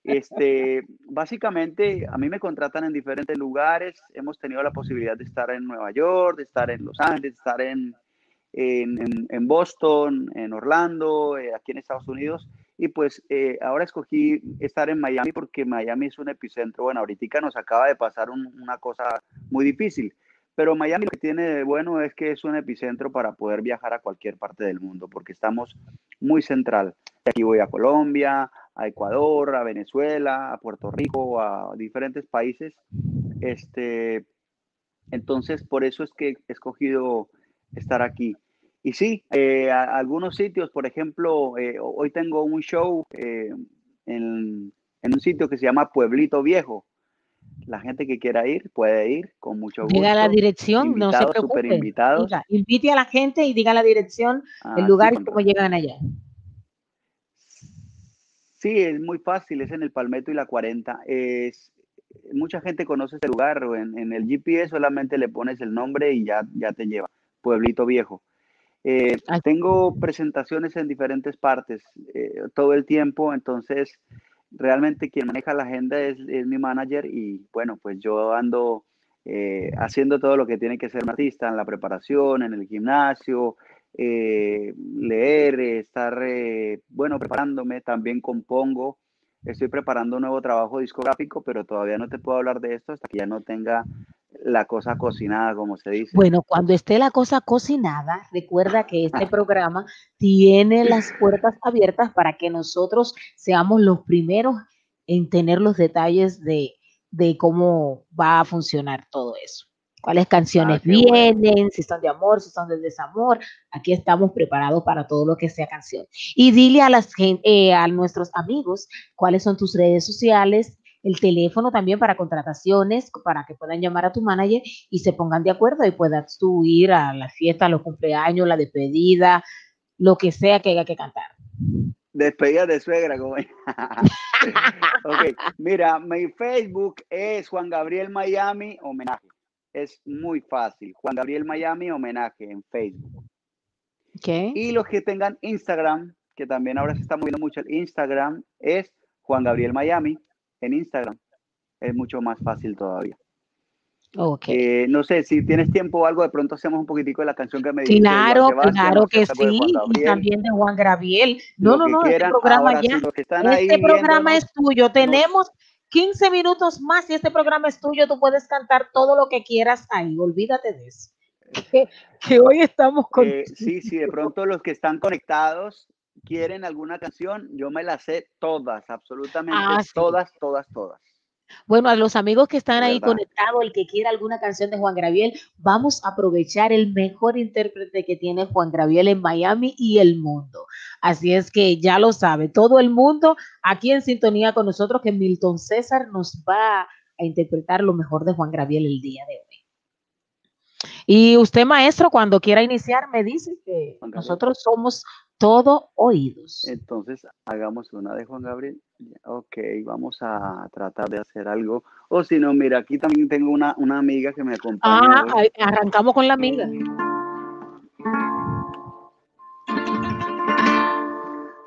Este, básicamente, a mí me contratan en diferentes lugares. Hemos tenido la posibilidad de estar en Nueva York, de estar en Los Ángeles, de estar en Boston, en Orlando, eh, aquí en Estados Unidos. Y pues eh, ahora escogí estar en Miami porque Miami es un epicentro. Bueno, ahorita nos acaba de pasar un- una cosa muy difícil. Pero Miami lo que tiene de bueno es que es un epicentro para poder viajar a cualquier parte del mundo porque estamos muy central. Aquí voy a Colombia, a Ecuador, a Venezuela, a Puerto Rico, a diferentes países. Este, entonces, por eso es que he escogido estar aquí. Y sí, eh, a- algunos sitios, por ejemplo, eh, hoy tengo un show eh, en, en un sitio que se llama Pueblito Viejo. La gente que quiera ir puede ir con mucho gusto. Diga la dirección, no se Invitados, preocupe. invitados. Diga, invite a la gente y diga la dirección, el Ah, lugar sí, y cómo llegan allá. Sí, es muy fácil, es en el Palmetto y la 40. Es, mucha gente conoce este lugar, o en, en el GPS solamente le pones el nombre y ya, ya te lleva. Pueblito Viejo. Eh, tengo presentaciones en diferentes partes eh, todo el tiempo, entonces realmente quien maneja la agenda es, es mi manager y bueno, pues yo ando eh, haciendo todo lo que tiene que ser un artista en la preparación, en el gimnasio, eh, leer, estar, eh, bueno, preparándome, también compongo. Estoy preparando un nuevo trabajo discográfico, pero todavía no te puedo hablar de esto hasta que ya no tenga la cosa cocinada, como se dice. Bueno, cuando esté la cosa cocinada, recuerda que este programa tiene las puertas abiertas para que nosotros seamos los primeros en tener los detalles de, de cómo va a funcionar todo eso. Cuáles canciones Ah, bueno. vienen, si son de amor, si son de desamor. Aquí estamos preparados para todo lo que sea canción. Y dile a, las, eh, a nuestros amigos cuáles son tus redes sociales, el teléfono también para contrataciones, para que puedan llamar a tu manager y se pongan de acuerdo y puedas tú ir a la fiesta, a los cumpleaños, la despedida, lo que sea que haya que cantar. Despedida de suegra, como. *laughs* ok, mira, mi Facebook es Juan Gabriel Miami Homenaje. Es muy fácil. Juan Gabriel Miami Homenaje en Facebook. ¿Qué? Y los que tengan Instagram, que también ahora se está moviendo mucho el Instagram, es Juan Gabriel Miami en Instagram. Es mucho más fácil todavía. Ok. Eh, no sé, si tienes tiempo o algo, de pronto hacemos un poquitico de la canción que me dijiste. Claro, claro que sí, y también de Juan Gabriel. No, no, no, este programa ya, este programa es tuyo. Tenemos 15 minutos más y este programa es tuyo. Tú puedes cantar todo lo que quieras ahí. Olvídate de eso. Que, que hoy estamos con. Eh, sí, sí, de pronto los que están conectados quieren alguna canción, yo me las sé todas, absolutamente Ah, sí. todas, todas, todas. Bueno, a los amigos que están ahí conectados, el que quiera alguna canción de Juan Gabriel, vamos a aprovechar el mejor intérprete que tiene Juan Gabriel en Miami y el mundo. Así es que ya lo sabe, todo el mundo aquí en sintonía con nosotros, que Milton César nos va a interpretar lo mejor de Juan Gabriel el día de hoy. Y usted, maestro, cuando quiera iniciar, me dice que Juan Gabriel. nosotros somos todo oídos. Entonces, hagamos una de Juan Gabriel. Ok, vamos a tratar de hacer algo. O si no, mira, aquí también tengo una, una amiga que me acompaña. Ah, hoy. arrancamos con la amiga.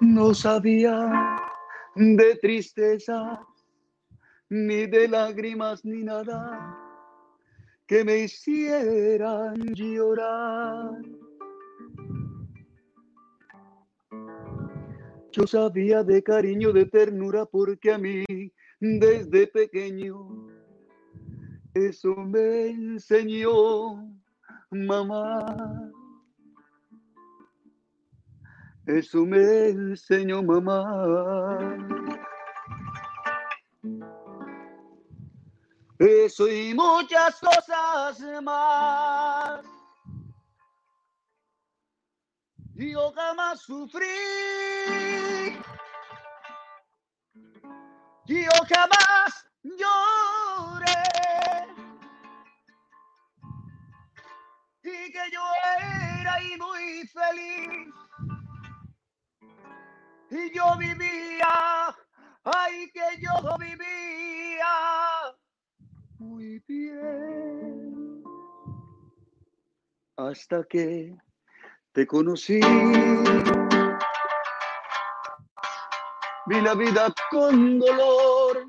No sabía de tristeza, ni de lágrimas, ni nada que me hicieran llorar. Yo sabía de cariño, de ternura, porque a mí desde pequeño eso me enseñó mamá. Eso me enseñó mamá. Eso y muchas cosas más. Yo jamás sufrí. Yo jamás lloré. Y que yo era ahí muy feliz. Y yo vivía ahí y que yo vivía muy bien. Hasta que te conocí. Vi la vida con dolor.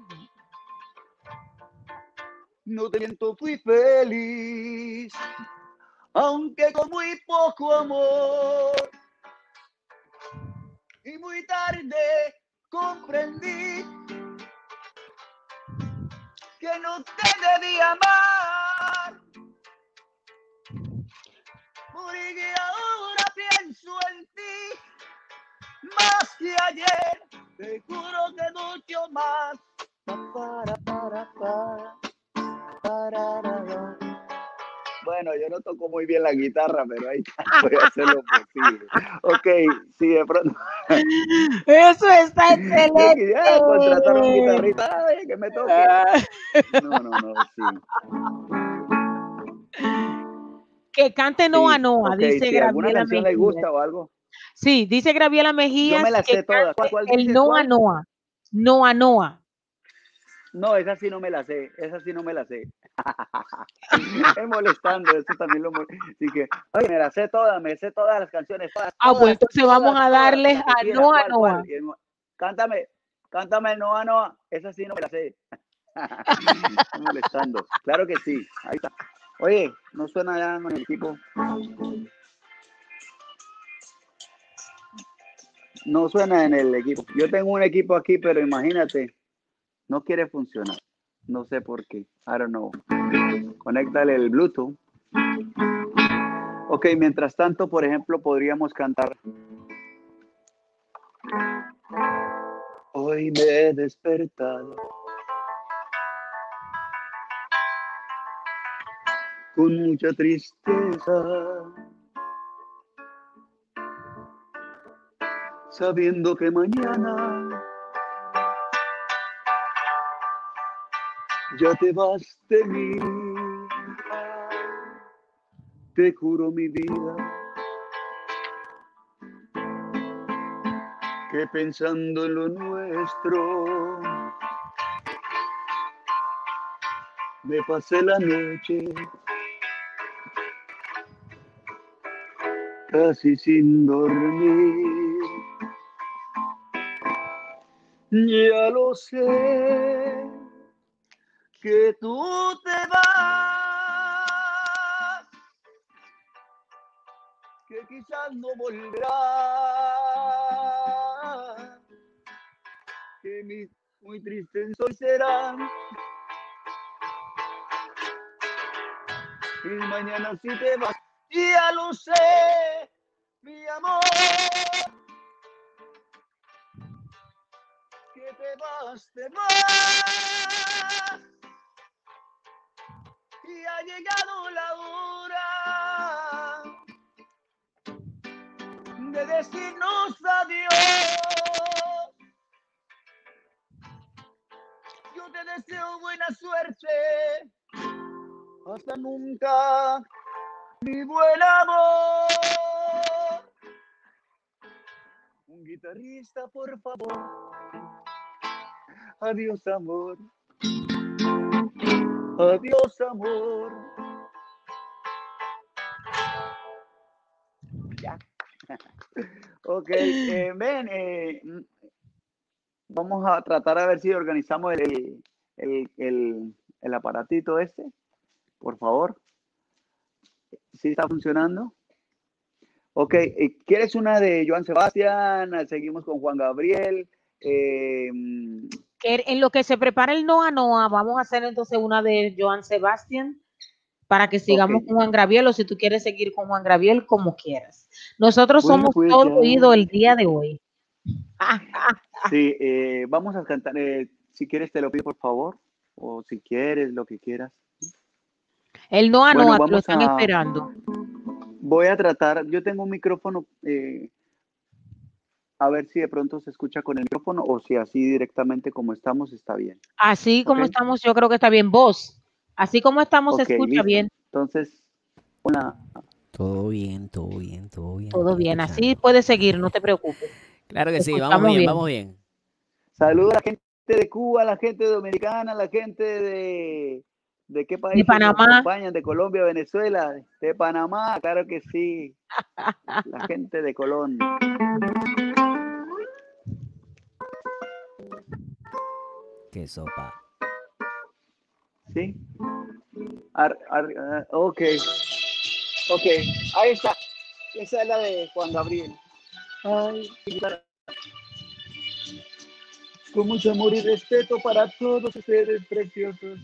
No te miento, fui feliz, aunque con muy poco amor. Y muy tarde comprendí que no te debía amar. Porque ahora pienso en ti más que ayer. Te juro que mucho más. Pa, para, para, para, pararara. Bueno, yo no toco muy bien la guitarra, pero ahí está, *laughs* voy a hacer lo posible. Ok, sí, de pronto. Eso está *laughs* Yo quisiera contratar a un excelente. guitarrista ay, que me toque. No, no, no, sí. Que cante Noa sí. Noa, Ok, dice si alguna canción le gusta o algo. Sí, dice Graviela Mejías Yo me la sé todas. ¿Cuál, cante cuál el? Noa ¿Cuál? Noa. Noa Noa. No, esa sí no me la sé, esa sí no me la sé. *laughs* es molestando, eso también lo Así que, oye, me la sé todas, me sé todas las canciones. Todas, Ah, pues todas, entonces vamos a todas, darle la que a Noa. Noa. En- Cántame, cántame Noa Noa, esa sí no me la sé. *laughs* Estoy molestando. Claro que sí, ahí está. Oye, no suena ya con el equipo. No suena en el equipo. Yo tengo un equipo aquí, pero imagínate, no quiere funcionar. No sé por qué. I don't know. Conéctale el Bluetooth. Ok, mientras tanto, por ejemplo, podríamos cantar. Hoy me he despertado con mucha tristeza, sabiendo que mañana ya te vas de mí. Te juro mi vida que pensando en lo nuestro me pasé la noche casi sin dormir. Ya lo sé que tú te vas, que quizás no volverás, que mi, muy triste hoy será. Y mañana si te vas, ya lo sé, mi amor. Que te vas, te vas. Y ha llegado la hora de decirnos adiós. Yo te deseo buena suerte. Hasta nunca, mi buen amor. Un guitarrista, por favor. Adiós, amor. Adiós, amor. Ya. *laughs* ok, eh, ven, eh, vamos a tratar a ver si organizamos el, el, el, el aparatito este, por favor. ¿Sí está funcionando? Ok, eh, ¿quieres una de Joan Sebastián? Seguimos con Juan Gabriel. Eh, Que en lo que se prepara el Noa Noa, vamos a hacer entonces una de Joan Sebastián para que sigamos con Juan Graviel o si tú quieres seguir con Juan Graviel, como quieras. Nosotros Bueno, somos pues todo oído el día de hoy. *laughs* Sí, eh, vamos a cantar. eh, si quieres, te lo pido por favor. O si quieres, lo que quieras. El Noa Bueno, Noa, lo están a- esperando. Voy a tratar. Yo tengo un micrófono. eh, a ver si de pronto se escucha con el micrófono o si así directamente como estamos está bien. Así como estamos, yo creo que está bien. Vos, así como estamos, se escucha listo. bien. Entonces, una. Todo bien, todo bien, todo bien. Todo bien. Así puedes seguir, no te preocupes. Claro que te sí, vamos bien, bien. vamos bien. Saluda a la gente de Cuba, la gente dominicana, la gente de, ¿de qué país? Panamá. España, de Colombia, Venezuela, de Panamá, claro que sí. La gente de Colón. Qué sopa. ¿Sí? Ar- ar- ah, ok. Ok, ahí está. Esa es la de Juan Gabriel. Ay, guitarra. Con mucho amor y respeto para todos ustedes preciosos.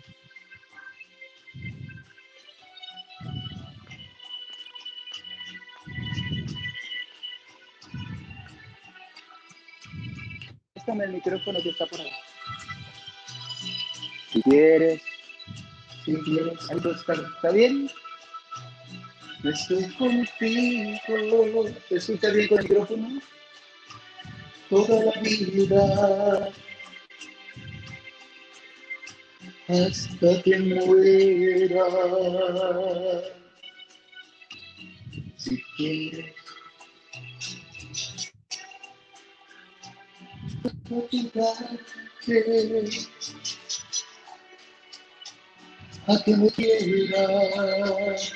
Préstame el micrófono que está por ahí. Si quieres, si quieres, algo está, ¿está bien? Estoy contigo. ¿Te escucha bien con el micrófono? Toda la vida. Hasta que muera. Si quieres. Ayudarte A que me quieras.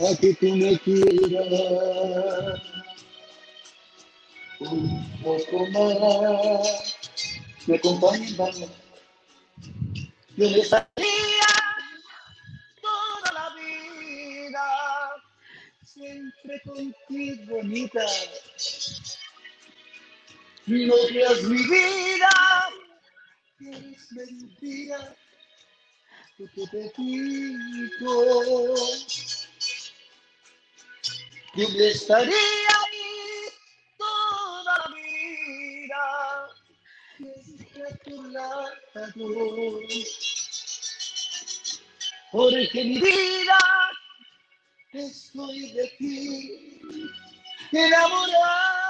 a que tú me quieras un poco más. Me acompañan, vamos. Yo me estaría toda la vida siempre contigo, bonita. No creas mi vida, eres mentira, porque te digo. Yo me estaría ahí toda la vida, a tu lado. Porque mi vida estoy de ti, enamorado.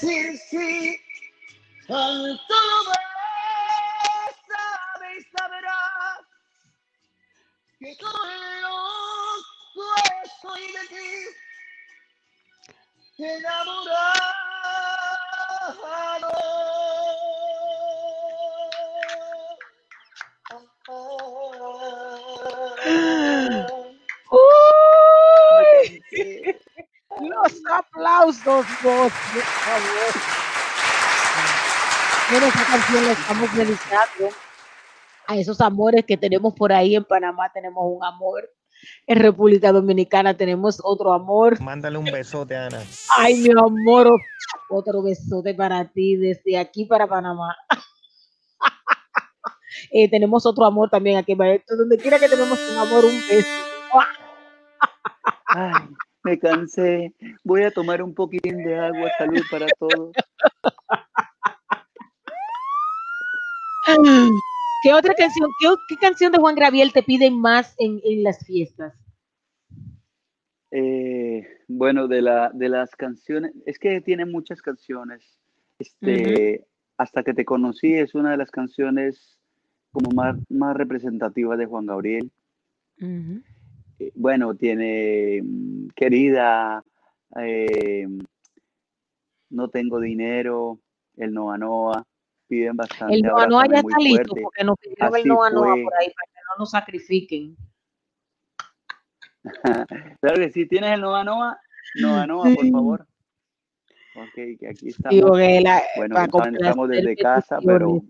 Decir sí. Tan solo ves, sabes, sabrás que estoy de ti. Aplausos, vos, por favor. Bueno, esta canción la estamos dedicando a esos amores que tenemos por ahí en Panamá. Tenemos un amor. En República Dominicana tenemos otro amor. Mándale un besote, Ana. Ay, mi amor, otro besote para ti desde aquí para Panamá. *laughs* Eh, tenemos otro amor también aquí. Donde quiera que tenemos un amor, un beso. Ay, me cansé. Voy a tomar un poquitín de agua. Salud para todos. ¿Qué otra canción, qué, canción de Juan Gabriel te piden más en, en las fiestas? Eh, bueno, de, la, de las canciones, es que tiene muchas canciones. Este, Hasta que te conocí es una de las canciones como más, más representativas de Juan Gabriel. Bueno, tiene mm, Querida, eh, No tengo dinero, El Noa Noa, piden bastante. El Noa Noa ya está listo fuerte. porque nos pidieron el Así Noa Noa fue. por ahí para que no nos sacrifiquen. *laughs* Claro que sí, ¿tienes el Noa Noa? Noa Noa, por favor. Ok, que aquí estamos. Digo que la- Bueno, estamos- desde casa, pero.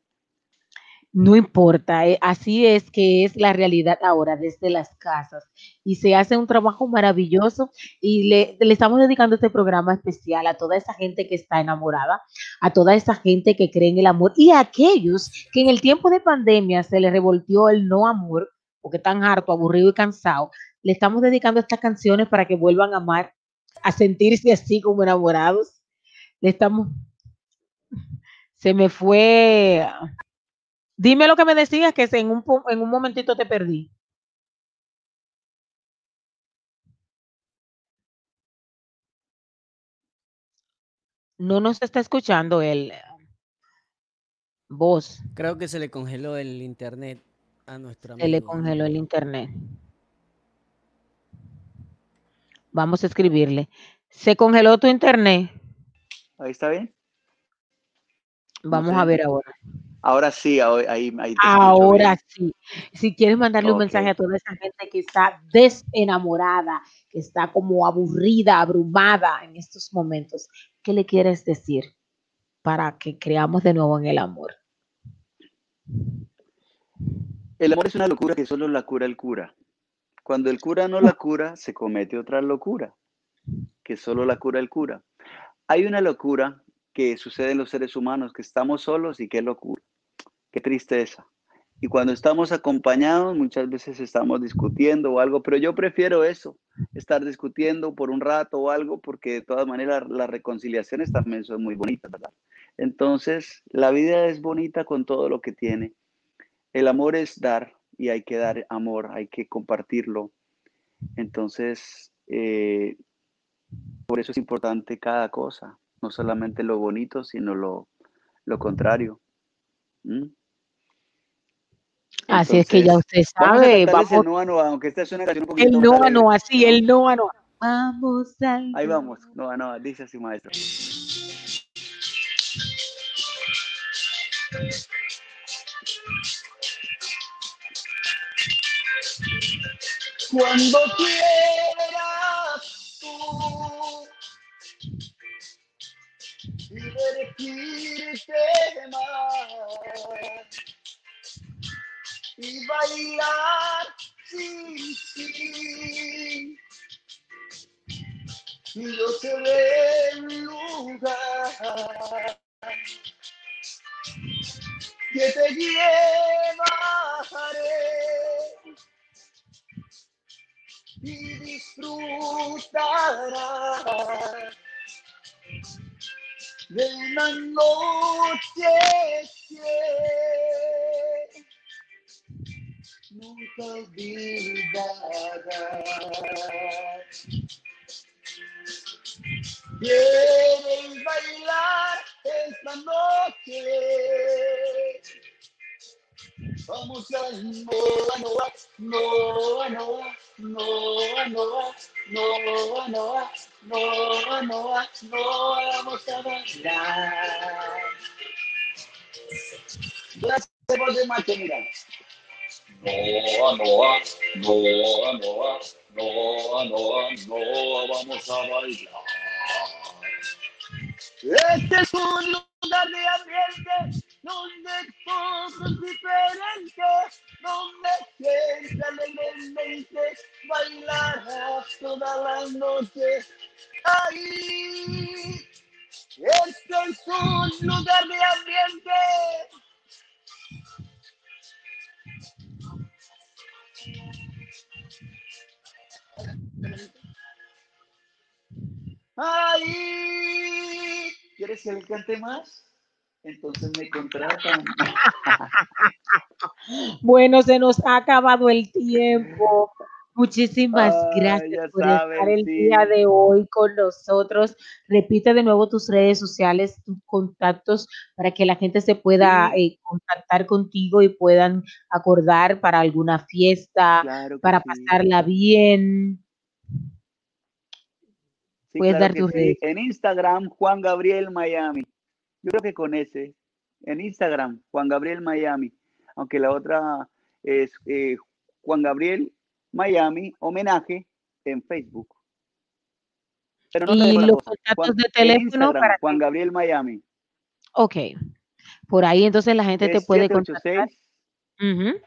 No importa, eh, así es que es la realidad ahora desde las casas y se hace un trabajo maravilloso y le, le estamos dedicando este programa especial a toda esa gente que está enamorada, a toda esa gente que cree en el amor y a aquellos que en el tiempo de pandemia se les revoltió el no amor porque están harto, aburrido y cansado. Le estamos dedicando estas canciones para que vuelvan a amar, a sentirse así como enamorados. Le estamos... Se me fue Dime lo que me decías, que en un, en un momentito te perdí. No nos está escuchando el voz. Creo que se le congeló el internet a nuestro amigo. Se le congeló el internet. Vamos a escribirle. Se congeló tu internet. Ahí está bien. Vamos sé. a ver ahora. Ahora sí, ahí, ahí, te Ahora sí. Si quieres mandarle un mensaje a toda esa gente que está desenamorada, que está como aburrida, abrumada en estos momentos, ¿qué le quieres decir para que creamos de nuevo en el amor? El amor es una locura que solo la cura el cura. Cuando el cura no la cura, se comete otra locura, que solo la cura el cura. Hay una locura que sucede en los seres humanos, que estamos solos y qué locura, qué tristeza. Y cuando estamos acompañados, muchas veces estamos discutiendo o algo, pero yo prefiero eso, estar discutiendo por un rato o algo, porque de todas maneras las reconciliaciones también son muy bonitas, ¿verdad? Entonces, la vida es bonita con todo lo que tiene. El amor es dar y hay que dar amor, hay que compartirlo. Entonces, eh, por eso es importante cada cosa, no solamente lo bonito, sino lo, lo contrario. ¿Mm? Así es que ya usted Vamos a sabe, cantar ese vamos, Noa Noa, aunque esta es una canción un poquito el más no, alegre. no, así, el no, no. Vamos al Ahí vamos, Noa Noa, dice así, maestro. Cuando quieras tú divertirte más y bailar sin fin. Y yo seré el lugar que te llevaré y disfrutarás de una noche nunca olvidarás. ¿Quieres bailar esta noche? Vamos a Noa Noa, Noa Noa, Noa Noa, Noa Noa, Noa Noa, vamos a bailar. Gracias por de macho, mira. Noa Noa, Noa Noa, Noa Noa, Noa, vamos a bailar. Este es un lugar de ambiente donde todo es diferente, donde siempre alegremente bailarás toda la noche. Ahí, este es un lugar de ambiente. Ahí, ¿quieres que le cante más? Entonces me contratan. *laughs* Bueno, se nos ha acabado el tiempo. Muchísimas Ay, gracias por saben, estar el sí. día de hoy con nosotros. Repite de nuevo tus redes sociales, tus contactos, para que la gente se pueda Sí. eh, contactar contigo y puedan acordar para alguna fiesta, Claro para sí. pasarla bien. Sí, Puedes claro dar tus sí. En Instagram, Juan Gabriel Miami. Yo creo que con ese. En Instagram, Juan Gabriel Miami. Aunque la otra es eh, Juan Gabriel Miami, homenaje en Facebook. Pero no Y los contactos Juan- de teléfono para Juan Gabriel Miami. ok. Por ahí entonces la gente te puede contactar. 786. Ujú.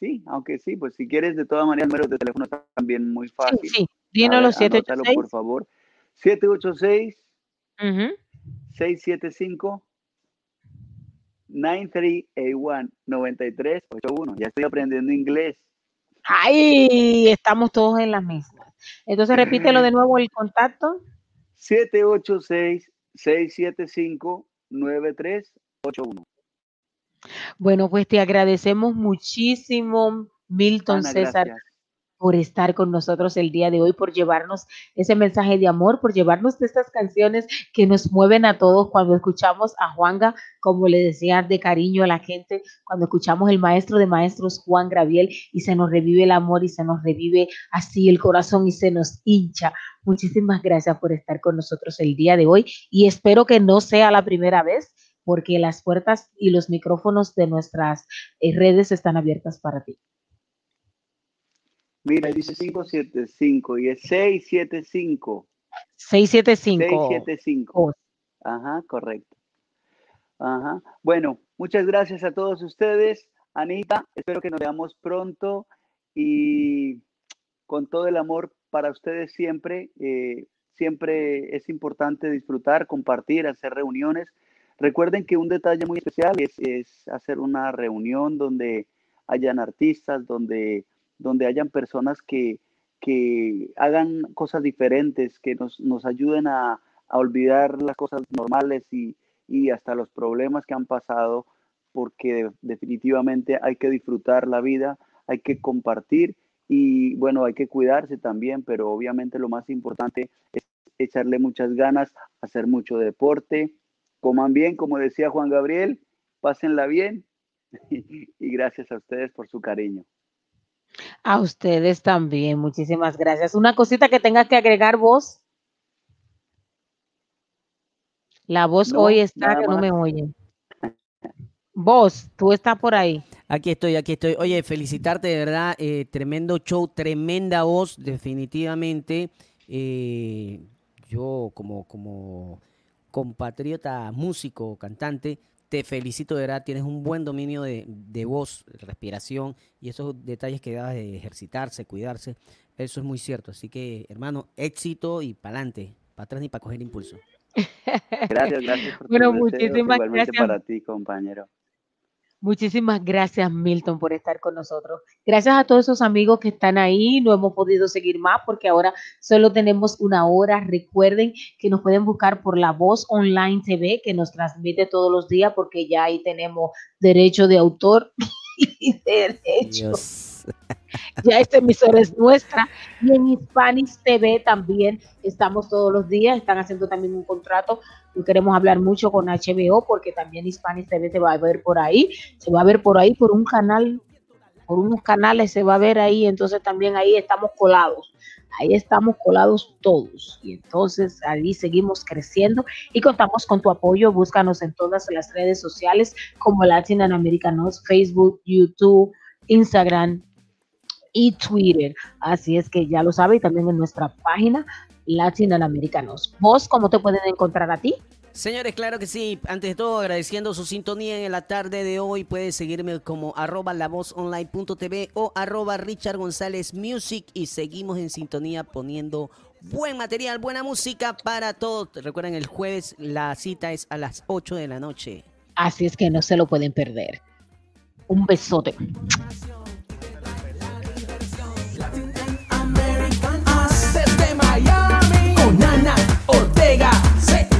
Sí, aunque sí, pues si quieres, de todas maneras, el número de teléfono está también muy fácil. sí. Ver, anótalo, 786. por favor. 786 Ujú. 675 9381 9381. Ya estoy aprendiendo inglés. Ahí estamos todos en la misma. Entonces repítelo de nuevo el contacto. 786 675 9381. Bueno, pues te agradecemos muchísimo, Milton Ana, César, gracias. Por estar con nosotros el día de hoy, por llevarnos ese mensaje de amor, por llevarnos estas canciones que nos mueven a todos cuando escuchamos a Juanga, como le decía de cariño a la gente, cuando escuchamos el maestro de maestros Juan Graviel y se nos revive el amor y se nos revive así el corazón y se nos hincha. Muchísimas gracias por estar con nosotros el día de hoy y espero que no sea la primera vez porque las puertas y los micrófonos de nuestras eh, redes están abiertas para ti. Mira, dice 575 y es 675. 675. 675. Oh, Ajá, correcto. Ajá. Bueno, muchas gracias a todos ustedes. Anita, espero que nos veamos pronto y con todo el amor para ustedes siempre. eh, siempre es importante disfrutar, compartir, hacer reuniones. Recuerden que un detalle muy especial es, es hacer una reunión donde hayan artistas, donde, donde hayan personas que, que hagan cosas diferentes, que nos, nos ayuden a, a olvidar las cosas normales y, y hasta los problemas que han pasado, porque definitivamente hay que disfrutar la vida, hay que compartir y bueno, hay que cuidarse también, pero obviamente lo más importante es echarle muchas ganas, hacer mucho deporte, coman bien, como decía Juan Gabriel, pásenla bien *laughs* y gracias a ustedes por su cariño. A ustedes también, muchísimas gracias. Una cosita que tengas que agregar vos. La voz No, hoy está que no me oye. Vos, tú estás por ahí. Aquí estoy, aquí estoy. Oye, felicitarte de verdad, eh, tremendo show, tremenda voz, definitivamente. Eh, yo como, como compatriota, músico, cantante, te felicito de verdad, tienes un buen dominio de, de voz, respiración y esos detalles que dabas de ejercitarse, cuidarse, eso es muy cierto. Así que, hermano, éxito y para adelante, para atrás ni para coger impulso. *laughs* Gracias, gracias por Bueno, muchísimas igualmente gracias. para ti, compañero. Muchísimas gracias, Milton, por estar con nosotros. Gracias a todos esos amigos que están ahí. No hemos podido seguir más porque ahora solo tenemos una hora. Recuerden que nos pueden buscar por La Voz Online TV, que nos transmite todos los días porque ya ahí tenemos derecho de autor *laughs* y derecho. *laughs* Ya esta emisora es nuestra. Y en Hispanic TV también estamos todos los días. Están haciendo también un contrato. Y queremos hablar mucho con HBO porque también Hispanic TV se va a ver por ahí. Se va a ver por ahí por un canal, por unos canales se va a ver ahí. Entonces también ahí estamos colados. Ahí estamos colados todos. Y entonces ahí seguimos creciendo y contamos con tu apoyo. Búscanos en todas las redes sociales como Latin Americanos, Facebook, YouTube, Instagram, y Twitter. Así es que ya lo sabe y también en nuestra página Latinoamericanos. ¿Vos cómo te pueden encontrar a ti? Señores, claro que sí. Antes de todo, agradeciendo su sintonía en la tarde de hoy. Puedes seguirme como arroba lavozonline.tv o arroba Richard González Music y seguimos en sintonía poniendo buen material, buena música para todos. Recuerden, el jueves la cita es a las 8 de la noche. Así es que no se lo pueden perder. Un besote. Sega. Sega.